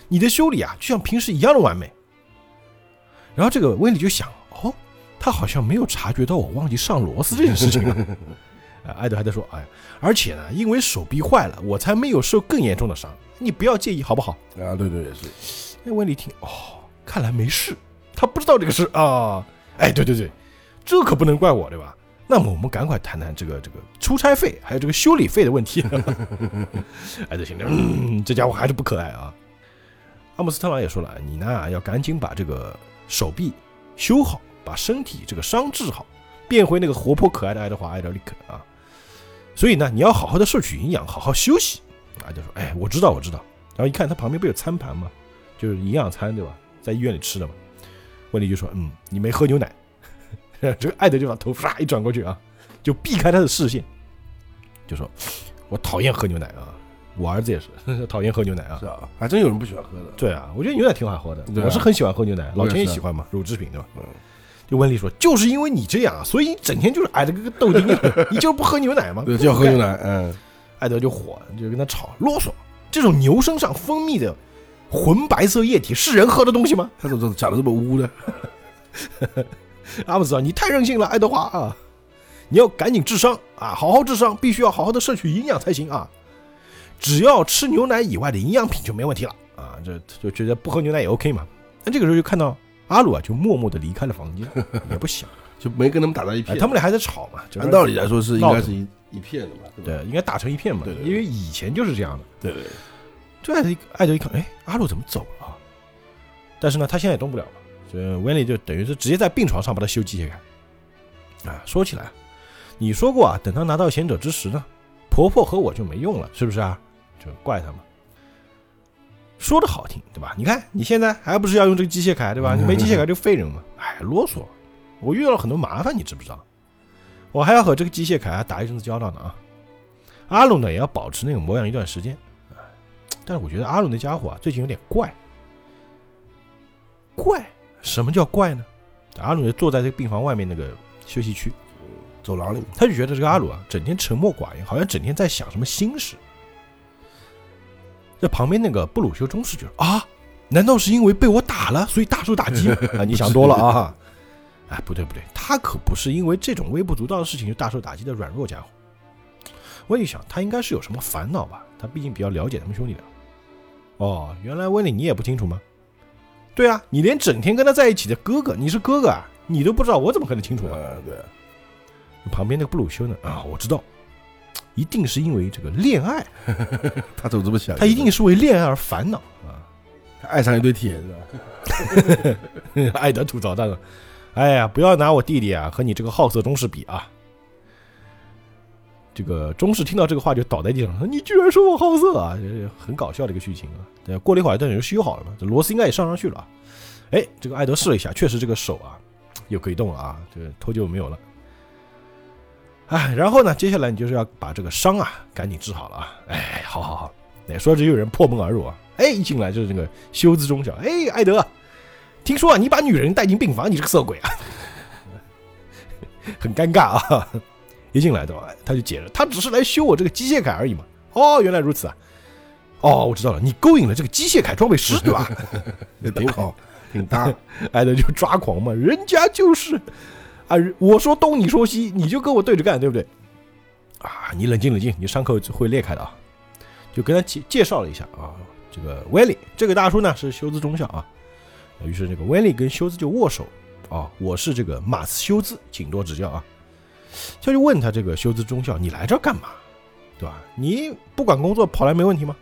你的修理啊，就像平时一样的完美。然后这个威利就想，哦，他好像没有察觉到我忘记上螺丝这件事情了。啊，艾德还在说，哎，而且呢，因为手臂坏了，我才没有受更严重的伤。你不要介意好不好？啊，对对也是，哎，温里一听，哦，看来没事，他不知道这个事啊。哎，对对对，这可不能怪我，对吧？那么我们赶快谈谈这个这个出差费还有这个修理费的问题。哎，这行了，嗯，这家伙还是不可爱啊。阿姆斯特朗也说了，你呢要赶紧把这个手臂修好，把身体这个伤治好，变回那个活泼可爱的爱德华·艾德里克啊。所以呢，你要好好的摄取营养，好好休息。啊，就说，哎，我知道，我知道。然后一看他旁边不有餐盘吗？就是营养餐，对吧？在医院里吃的嘛。温迪就说，嗯，你没喝牛奶。这个艾德就把头唰一转过去啊，就避开他的视线，就说，我讨厌喝牛奶啊，我儿子也是 讨厌喝牛奶啊是。啊，还真有人不喜欢喝的，对啊，我觉得牛奶挺好喝的，啊我是很喜欢喝牛奶，老我也是钱也喜欢嘛，乳制品对吧？嗯，就温丽说，就是因为你这样啊，所以你整天就是矮的跟个豆丁 你就是不喝牛奶吗？对，就要喝牛奶，嗯，艾德就火，就跟他吵，啰嗦。这种牛身上分泌的浑白色液体是人喝的东西吗？他怎么讲的这么污呢？阿姆斯特朗，你太任性了，爱德华啊！你要赶紧治伤啊，好好治伤，必须要好好的摄取营养才行啊！只要吃牛奶以外的营养品就没问题了啊，这就觉得不喝牛奶也 OK 嘛。那这个时候就看到阿鲁啊，就默默的离开了房间，也不想，就没跟他们打到一片。哎他们俩还在吵嘛，就按道理来说是应该是一一片的嘛，对？对，应该打成一片嘛，对对对因为以前就是这样的。对对对，这艾德一艾德一看，哎，阿鲁怎么走了啊？但是呢，他现在也动不了了，所以温丽就等于是直接在病床上把他修机械铠。啊，说起来，你说过啊，等他拿到贤者之石呢，婆婆和我就没用了，是不是啊？就怪他们。说的好听，对吧？你看你现在还不是要用这个机械铠，对吧？你没机械铠就废人嘛。哎，啰嗦，我遇到了很多麻烦，你知不知道？我还要和这个机械铠啊打一阵子交道呢啊。阿鲁呢也要保持那个模样一段时间。但是我觉得阿鲁那家伙啊，最近有点怪。怪？什么叫怪呢？阿鲁就坐在这个病房外面那个休息区，走廊里面，他就觉得这个阿鲁啊，整天沉默寡言，好像整天在想什么心事。这旁边那个布鲁修中士就说啊，难道是因为被我打了，所以大受打击？啊，你想多了啊！哎，不对不对，他可不是因为这种微不足道的事情就大受打击的软弱家伙。我一想，他应该是有什么烦恼吧？他毕竟比较了解他们兄弟俩。哦，原来温里你也不清楚吗？对啊，你连整天跟他在一起的哥哥，你是哥哥啊，你都不知道，我怎么可能清楚啊？旁边那个布鲁修呢？啊，我知道，一定是因为这个恋爱，他怎么这么想？他一定是为恋爱而烦恼啊。他爱上一堆铁是吧？爱德吐槽大哥：“哎呀，不要拿我弟弟啊和你这个好色中士比啊。”这个中士听到这个话就倒在地上说：“你居然说我好色啊！”这很搞笑的一个剧情啊。对，过了一会儿，等于就修好了嘛，这螺丝应该也上上去了啊。哎，这个艾德试了一下，确实这个手啊又可以动了啊，这个头就没有了。哎，然后呢，接下来你就是要把这个伤啊赶紧治好了啊！哎，好好好，哎，说着有人破门而入啊，哎，一进来就是那个修兹中校，哎，艾德，听说啊你把女人带进病房，你这个色鬼啊，很尴尬啊！一进来对吧，他就解释，他只是来修我这个机械铠而已嘛。哦，原来如此啊！哦，我知道了，你勾引了这个机械铠装备师 对吧？也挺好，挺搭。艾德就抓狂嘛，人家就是啊，我说东你说西，你就跟我对着干，对不对？啊，你冷静冷静，你伤口会裂开的啊。就跟他介介绍了一下啊，这个威利，这个大叔呢是修兹中校啊。于是这个威利跟修兹就握手啊，我是这个马斯修兹，请多指教啊。他就问他这个修兹中校，你来这干嘛？对吧？你不管工作跑来没问题吗？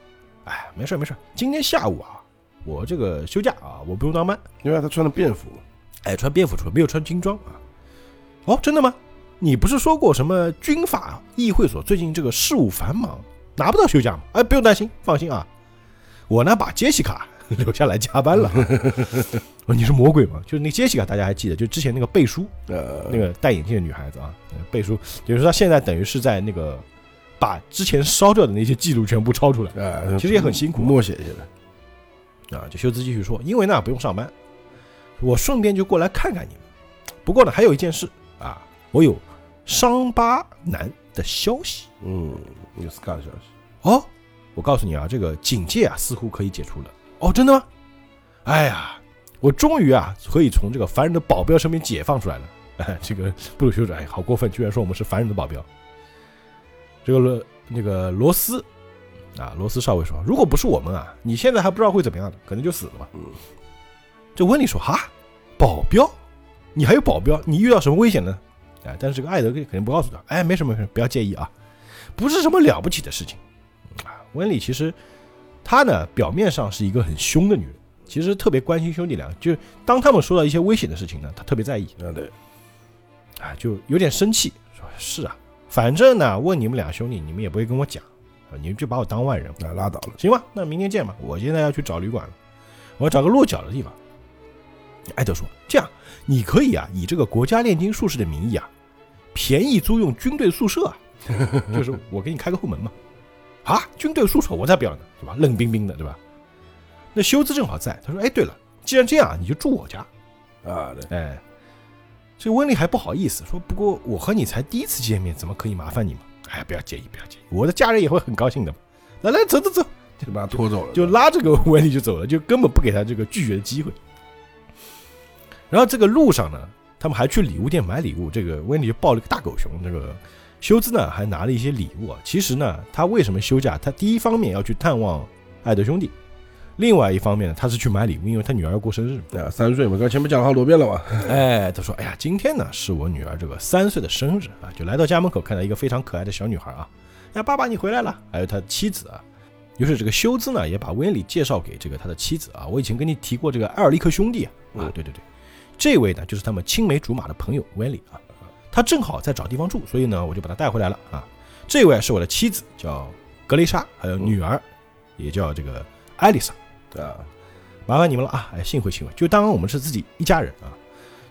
哎，没事没事，今天下午啊，我这个休假啊，我不用当班。因为他穿的便服，哎，穿便服出来，没有穿军装啊。哦，真的吗？你不是说过什么军法议会所最近这个事务繁忙，拿不到休假吗？哎，不用担心，放心啊，我呢把杰西卡 留下来加班了。哦，你是魔鬼吗？就是那个杰西卡，大家还记得，就之前那个贝叔，呃，那个戴眼镜的女孩子啊，呃贝叔，就是说她现在等于是在那个把之前烧掉的那些记录全部抄出来呃，其实也很辛苦默写下来。啊。就修兹继续说，因为呢不用上班，我顺便就过来看看你们。不过呢，还有一件事啊，我有伤疤男的消息嗯，有 Scar 的消息。哦。我告诉你啊，这个警戒啊似乎可以解除了。哦，真的吗？哎呀，我终于啊可以从这个凡人的保镖身边解放出来了。哎，这个布鲁修长，哎，好过分，居然说我们是凡人的保镖。这个罗那个罗斯啊，罗斯少尉说，如果不是我们啊，你现在还不知道会怎么样的，可能就死了吧。嗯，这温里说哈，保镖，你还有保镖，你遇到什么危险呢？哎，但是这个艾德肯定不告诉他，哎，没什么，没事，不要介意啊，不是什么了不起的事情。啊，温里其实她呢，表面上是一个很凶的女人，其实特别关心兄弟俩，就当他们说到一些危险的事情呢，她特别在意，啊，对，啊，就有点生气，说是啊，反正呢，问你们俩兄弟，你们也不会跟我讲，啊，你们就把我当外人，那拉倒了。行吧，那明天见吧。我现在要去找旅馆了，我要找个落脚的地方。艾德说：“这样，你可以啊，以这个国家炼金术士的名义啊，便宜租用军队宿舍啊，就是我给你开个后门嘛。啊，军队宿舍我才不要呢，对吧？冷冰冰的，对吧？那修兹正好在，他说：哎，对了，既然这样，你就住我家。啊，对，哎，这个温丽还不好意思说，不过我和你才第一次见面，怎么可以麻烦你嘛？哎，不要介意，不要介意，我的家人也会很高兴的嘛。来来，走走走，就把他拖走了。就拉这个温丽就走了，就根本不给他这个拒绝的机会。然后这个路上呢，他们还去礼物店买礼物，这个温丽就抱了个大狗熊，这个修兹呢还拿了一些礼物啊。其实呢，他为什么休假？他第一方面要去探望爱德兄弟，另外一方面呢，他是去买礼物，因为他女儿要过生日。啊，三岁嘛，刚前面讲了好多遍了嘛。哎，他说：“哎呀，今天呢是我女儿这个三岁的生日啊，就来到家门口看到一个非常可爱的小女孩啊，呀，爸爸你回来了，还有他妻子啊。于是这个休兹呢也把温里介绍给这个他的妻子啊，我以前跟你提过这个埃尔利克兄弟啊，啊，对对对，这位呢就是他们青梅竹马的朋友温里啊，他正好在找地方住，所以呢我就把他带回来了啊。这位是我的妻子，叫格雷莎，还有女儿，也叫这个艾丽莎。”对啊，麻烦你们了啊！哎，幸会幸会，就当我们是自己一家人啊。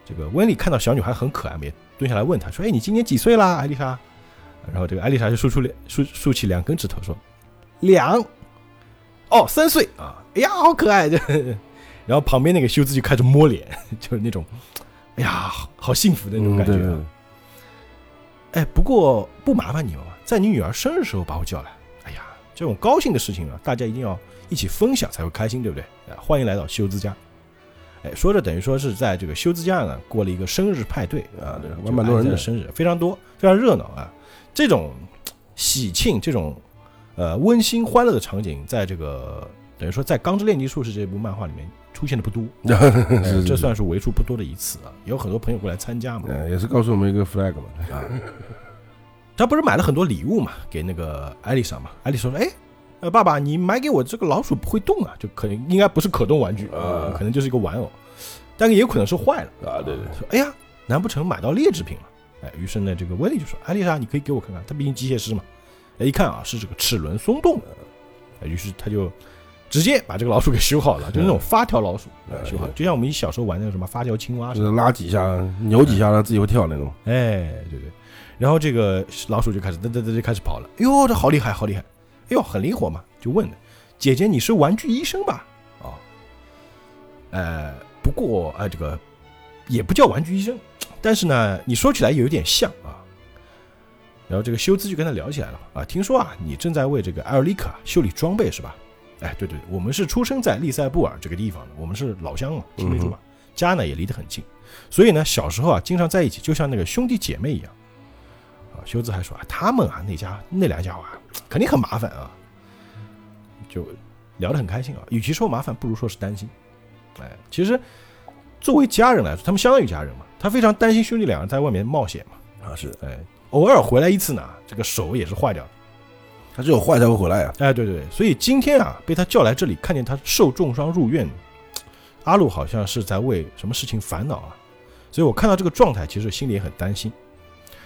这个温里看到小女孩很可爱，也蹲下来问她说：“哎，你今年几岁啦，艾丽莎？”然后这个艾丽莎就竖出两竖竖起两根指头说：“两，哦，三岁啊！哎呀，好可爱！”这，然后旁边那个修兹就开始摸脸，就是那种，哎呀，好好幸福的那种感觉啊。哎，不过不麻烦你们了，在你女儿生日时候把我叫来。哎呀，这种高兴的事情啊，大家一定要。一起分享才会开心，对不对？啊，欢迎来到修兹家。哎，说着等于说是在这个修兹家呢过了一个生日派对啊，对，蛮多人的生日，非常多，非常热闹啊。这种喜庆、这种呃温馨欢乐的场景，在这个等于说在《钢之炼金术士》这部漫画里面出现的不多，这算是为数不多的一次啊。有很多朋友过来参加嘛，也是告诉我们一个 flag 嘛。啊，他不是买了很多礼物嘛，给那个艾丽莎嘛。艾丽莎说：“哎。”呃，爸爸，你买给我这个老鼠不会动啊，就可能应该不是可动玩具啊，可能就是一个玩偶，但也有可能是坏了啊。对对，说哎呀，难不成买到劣质品了？哎，于是呢，这个威利就说：“艾丽莎，你可以给我看看，他毕竟机械师嘛。”哎，一看啊，是这个齿轮松动的，于是他就直接把这个老鼠给修好了，就是那种发条老鼠修好，就像我们小时候玩那个什么发条青蛙，就是拉几下、扭几下它自己会跳那种。哎，对对，然后这个老鼠就开始噔噔噔就开始跑了。哎呦，这好厉害，好厉害！哎呦，很灵活嘛，就问姐姐，你是玩具医生吧？啊，呃，不过啊，这个也不叫玩具医生，但是呢，你说起来有点像啊。然后这个修兹就跟他聊起来了啊，听说啊，你正在为这个艾尔利克修理装备是吧？哎，对对，我们是出生在利塞布尔这个地方的，我们是老乡嘛，青梅竹马，家呢也离得很近，所以呢，小时候啊，经常在一起，就像那个兄弟姐妹一样。啊，修兹还说啊，他们啊，那家那两家啊。肯定很麻烦啊，就聊得很开心啊。与其说麻烦，不如说是担心。哎，其实作为家人来说，他们相当于家人嘛。他非常担心兄弟两人在外面冒险嘛。啊，是。哎，偶尔回来一次呢，这个手也是坏掉的。他只有坏才会回来呀。哎，对对对。所以今天啊，被他叫来这里，看见他受重伤入院，阿鲁好像是在为什么事情烦恼啊。所以我看到这个状态，其实心里也很担心。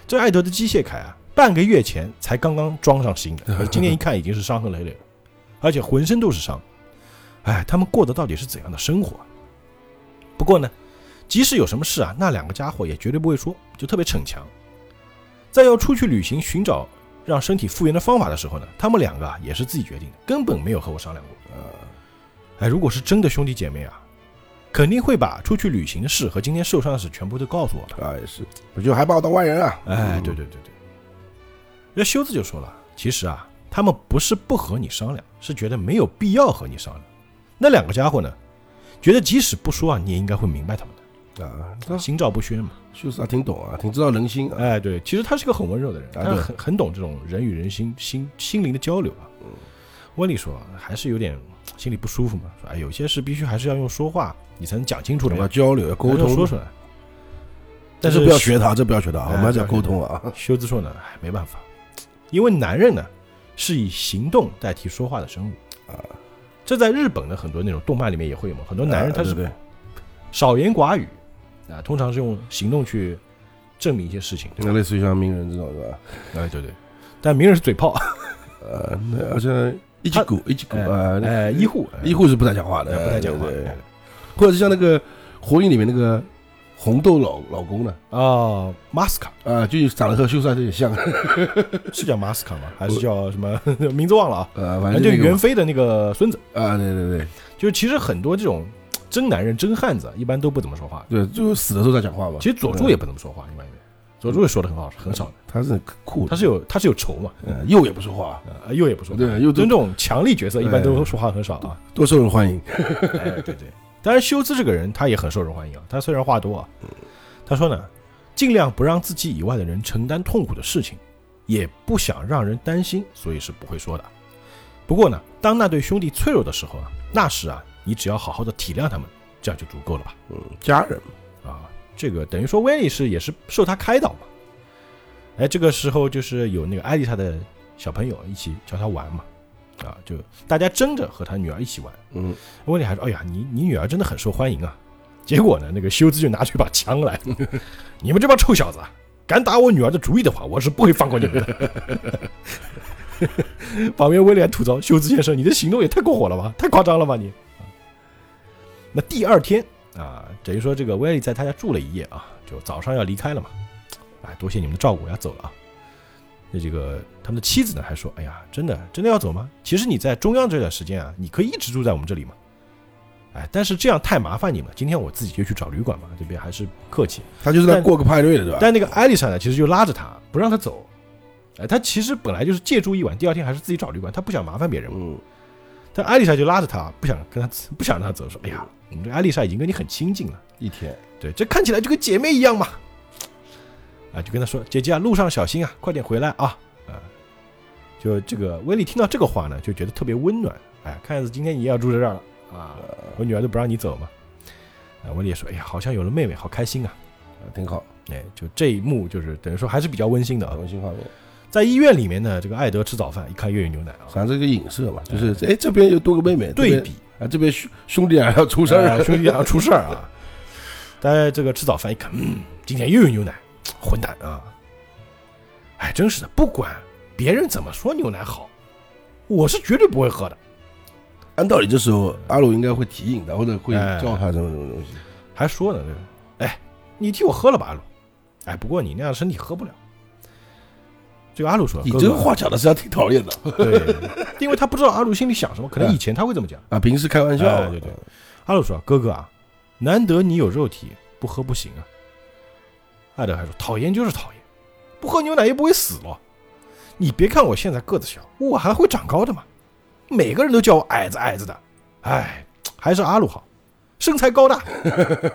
这艾德的机械铠啊。半个月前才刚刚装上新的，今天一看已经是伤痕累累，而且浑身都是伤。哎，他们过的到底是怎样的生活？不过呢，即使有什么事啊，那两个家伙也绝对不会说，就特别逞强。在要出去旅行寻找让身体复原的方法的时候呢，他们两个啊也是自己决定的，根本没有和我商量过。呃，哎，如果是真的兄弟姐妹啊，肯定会把出去旅行的事和今天受伤的事全部都告诉我的。啊，也是，不就还把我当外人啊？哎，对对对对。那修子就说了：“其实啊，他们不是不和你商量，是觉得没有必要和你商量。那两个家伙呢，觉得即使不说啊，你也应该会明白他们的啊，心照不宣嘛。修斯啊，挺懂啊，挺知道人心。哎，对，其实他是个很温柔的人，他很很懂这种人与人心心心灵的交流啊。温丽说，还是有点心里不舒服嘛，说哎，有些事必须还是要用说话，你才能讲清楚的，要交流，要沟通，说出来。但是不要学他，这不要学他，我们还是要沟通啊。修兹说呢，哎，没办法。”因为男人呢，是以行动代替说话的生物啊，这在日本的很多那种动漫里面也会有嘛。很多男人他是少言寡语啊，通常是用行动去证明一些事情。那类似于像名人这种是吧？哎，对对，但名人是嘴炮，呃，那而且一级股一级股啊，哎，医护医护是不太讲话的，不太讲话，或者是像那个火影里面那个。红豆老老公呢？啊，马斯卡啊，就长得和秀帅有点像，是叫马斯卡吗？还是叫什么 名字忘了啊？呃，反正就袁飞的那个孙子啊，对对对，就其实很多这种真男人、真汉子，一般都不怎么说话，对，就死的时候再讲话吧。其实佐助也不怎么说话，一般佐助也说的很好，很少的。他是酷，他是有他是有仇嘛，嗯，又也不说话，鼬也不说，对，又这种强力角色一般都说话很少啊，多受人欢迎。哎，对对。当然，修兹这个人他也很受人欢迎啊。他虽然话多啊，他说呢，尽量不让自己以外的人承担痛苦的事情，也不想让人担心，所以是不会说的。不过呢，当那对兄弟脆弱的时候啊，那时啊，你只要好好的体谅他们，这样就足够了吧？嗯，家人啊，这个等于说威利是也是受他开导嘛。哎，这个时候就是有那个艾丽莎的小朋友一起教他玩嘛，啊，就大家争着和他女儿一起玩。嗯，威利还说：“哎呀，你你女儿真的很受欢迎啊。”结果呢，那个修兹就拿出一把枪来，你们这帮臭小子，敢打我女儿的主意的话，我是不会放过你们的。旁边威廉吐槽：“修兹先生，你的行动也太过火了吧，太夸张了吧你。”那第二天啊，等于说这个威利在他家住了一夜啊，就早上要离开了嘛。哎，多谢你们的照顾，我要走了啊。那这个他们的妻子呢，还说：“哎呀，真的真的要走吗？其实你在中央这段时间啊，你可以一直住在我们这里嘛。哎，但是这样太麻烦你们，今天我自己就去找旅馆嘛，这边还是客气。他就是在过个派对的，对吧？但那个艾丽莎呢，其实就拉着他不让他走。哎，他其实本来就是借住一晚，第二天还是自己找旅馆，他不想麻烦别人嘛。嗯，但艾丽莎就拉着他，不想跟他不想让他走，说：哎呀，我们这艾丽莎已经跟你很亲近了，一天，对，这看起来就跟姐妹一样嘛。啊，就跟他说：“姐姐啊，路上小心啊，快点回来啊！”啊，就这个威利听到这个话呢，就觉得特别温暖。哎，看样子今天你也要住在这儿了啊！我女儿都不让你走嘛。啊，威利也说：“哎呀，好像有了妹妹，好开心啊！”啊，挺好。哎，就这一幕，就是等于说还是比较温馨的啊。温馨画面。在医院里面呢，这个艾德吃早饭，一看又有牛奶啊，反正这个影射嘛，就是哎这边又多个妹妹，对比啊，这边兄兄弟俩要出事儿，兄弟俩要出事儿啊。大家这个吃早饭一看，嗯，今天又有牛奶。混蛋啊！哎，真是的，不管别人怎么说牛奶好，我是绝对不会喝的。按道理，这时候阿鲁应该会提醒他，或者会叫他什么什么东西。还说呢，这个，哎，你替我喝了吧，阿鲁。哎，不过你那样身体喝不了。这个阿鲁说：“你这个话讲的实际上挺讨厌的。”对，因为他不知道阿鲁心里想什么，可能以前他会这么讲啊，平时开玩笑。对对，阿鲁说：“哥哥啊，难得你有肉体，不喝不行啊。”艾德还说：“讨厌就是讨厌，不喝牛奶又不会死了。你别看我现在个子小，我还会长高的嘛。每个人都叫我矮子矮子的，哎，还是阿鲁好，身材高大。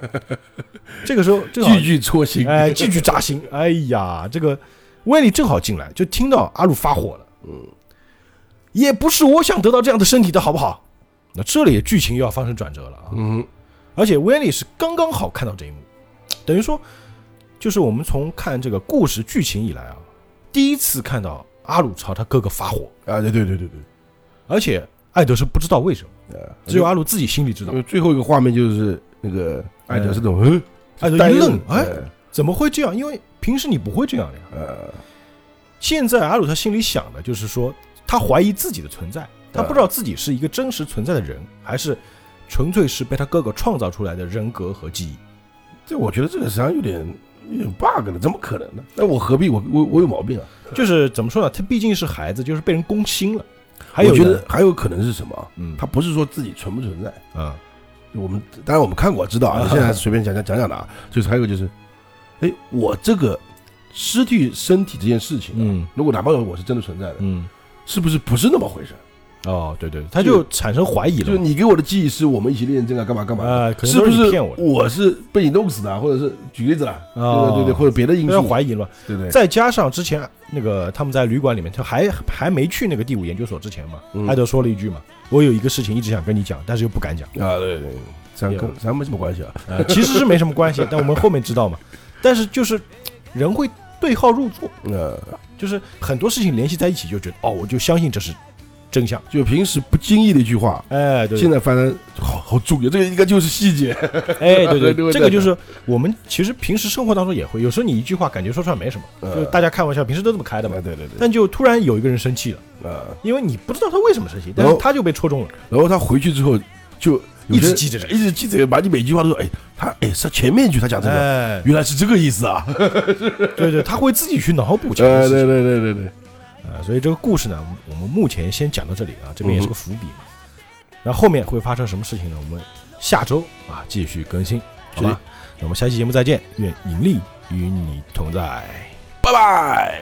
这个时候，句句戳心，哎，句句扎心。哎呀，这个威利正好进来，就听到阿鲁发火了。嗯，也不是我想得到这样的身体的好不好？那这里剧情又要发生转折了啊。嗯，而且威利是刚刚好看到这一幕，等于说。就是我们从看这个故事剧情以来啊，第一次看到阿鲁朝他哥哥发火啊！对对对对对，而且艾德是不知道为什么，只有阿鲁自己心里知道。最后一个画面就是那个艾德是那种嗯，艾德一愣，哎，怎么会这样？因为平时你不会这样的呀。呃，现在阿鲁他心里想的就是说，他怀疑自己的存在，他不知道自己是一个真实存在的人，还是纯粹是被他哥哥创造出来的人格和记忆。这我觉得这个实际上有点。有点 bug 了，怎么可能呢？那我何必我我我有毛病啊？就是怎么说呢？他毕竟是孩子，就是被人攻心了。还有觉得还有可能是什么？嗯，他不是说自己存不存在啊？我们当然我们看过知道啊，现在随便讲讲讲讲的啊。就是还有个就是，哎，我这个失去身体这件事情，嗯，如果哪怕我是真的存在的，嗯，是不是不是那么回事？哦，对对，他就产生怀疑了。就是你给我的记忆是我们一起练真啊，干嘛干嘛啊？是不是骗我？我是被你弄死的，或者是举例子了，对对对，或者别的因素怀疑了，对对。再加上之前那个他们在旅馆里面，他还还没去那个第五研究所之前嘛，艾德说了一句嘛：“我有一个事情一直想跟你讲，但是又不敢讲。”啊，对对，咱跟咱没什么关系啊，呃，其实是没什么关系，但我们后面知道嘛。但是就是人会对号入座，呃，就是很多事情联系在一起，就觉得哦，我就相信这是。真相。就平时不经意的一句话，哎，对，现在反正好好注意，这个应该就是细节，哎，对 对，这个就是我们其实平时生活当中也会，有时候你一句话感觉说出来没什么，就大家开玩笑，平时都这么开的嘛，对对对，但就突然有一个人生气了，呃，因为你不知道他为什么生气，但是他就被戳中了，然后他回去之后就一直记着这，一直记着，把你每句话都说，哎，他哎是前面一句他讲这个，原来是这个意思啊，对对，他会自己去脑补，对对对对对对。啊，所以这个故事呢，我们目前先讲到这里啊，这边也是个伏笔嘛。然后后面会发生什么事情呢？我们下周啊继续更新，好吧？那我们下期节目再见，愿引力与你同在，拜拜。